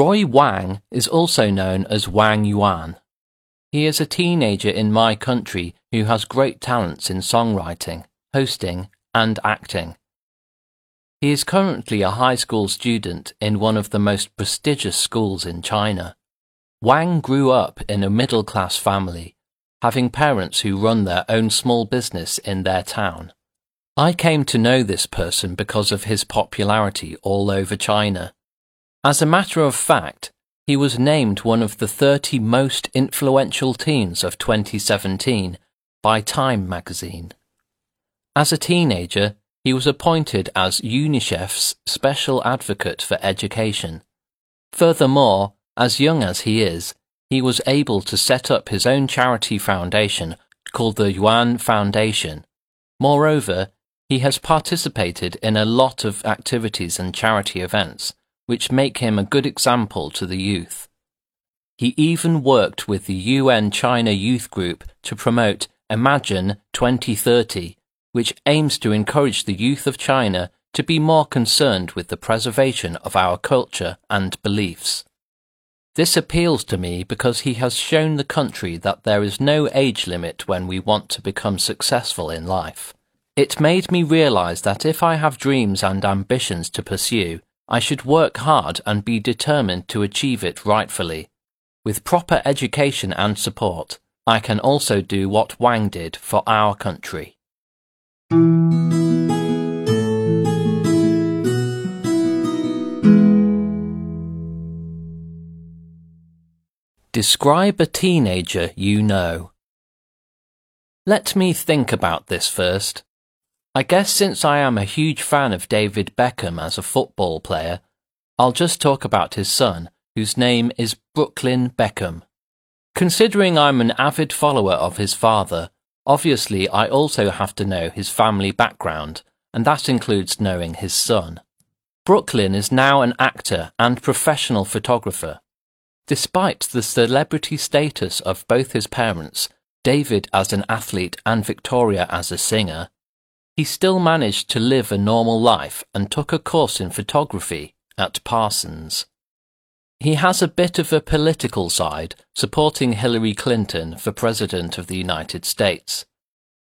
Roy Wang is also known as Wang Yuan. He is a teenager in my country who has great talents in songwriting, hosting, and acting. He is currently a high school student in one of the most prestigious schools in China. Wang grew up in a middle class family, having parents who run their own small business in their town. I came to know this person because of his popularity all over China. As a matter of fact, he was named one of the 30 most influential teens of 2017 by Time magazine. As a teenager, he was appointed as UNICEF's Special Advocate for Education. Furthermore, as young as he is, he was able to set up his own charity foundation called the Yuan Foundation. Moreover, he has participated in a lot of activities and charity events, which make him a good example to the youth. He even worked with the UN China Youth Group to promote Imagine 2030, which aims to encourage the youth of China to be more concerned with the preservation of our culture and beliefs. This appeals to me because he has shown the country that there is no age limit when we want to become successful in life. It made me realize that if I have dreams and ambitions to pursue, I should work hard and be determined to achieve it rightfully. With proper education and support, I can also do what Wang did for our country. Describe a teenager you know. Let me think about this first. I guess since I am a huge fan of David Beckham as a football player, I'll just talk about his son, whose name is Brooklyn Beckham. Considering I'm an avid follower of his father, obviously I also have to know his family background, and that includes knowing his son. Brooklyn is now an actor and professional photographer. Despite the celebrity status of both his parents, David as an athlete and Victoria as a singer, he still managed to live a normal life and took a course in photography at Parsons. He has a bit of a political side, supporting Hillary Clinton for President of the United States.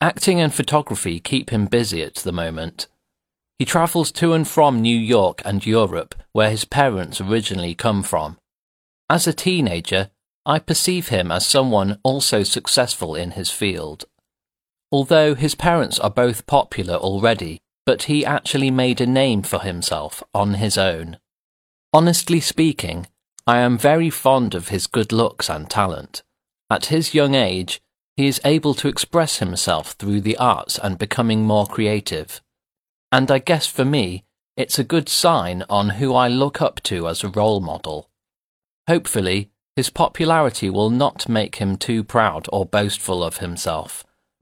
Acting and photography keep him busy at the moment. He travels to and from New York and Europe, where his parents originally come from. As a teenager, I perceive him as someone also successful in his field although his parents are both popular already, but he actually made a name for himself on his own. Honestly speaking, I am very fond of his good looks and talent. At his young age, he is able to express himself through the arts and becoming more creative. And I guess for me, it's a good sign on who I look up to as a role model. Hopefully, his popularity will not make him too proud or boastful of himself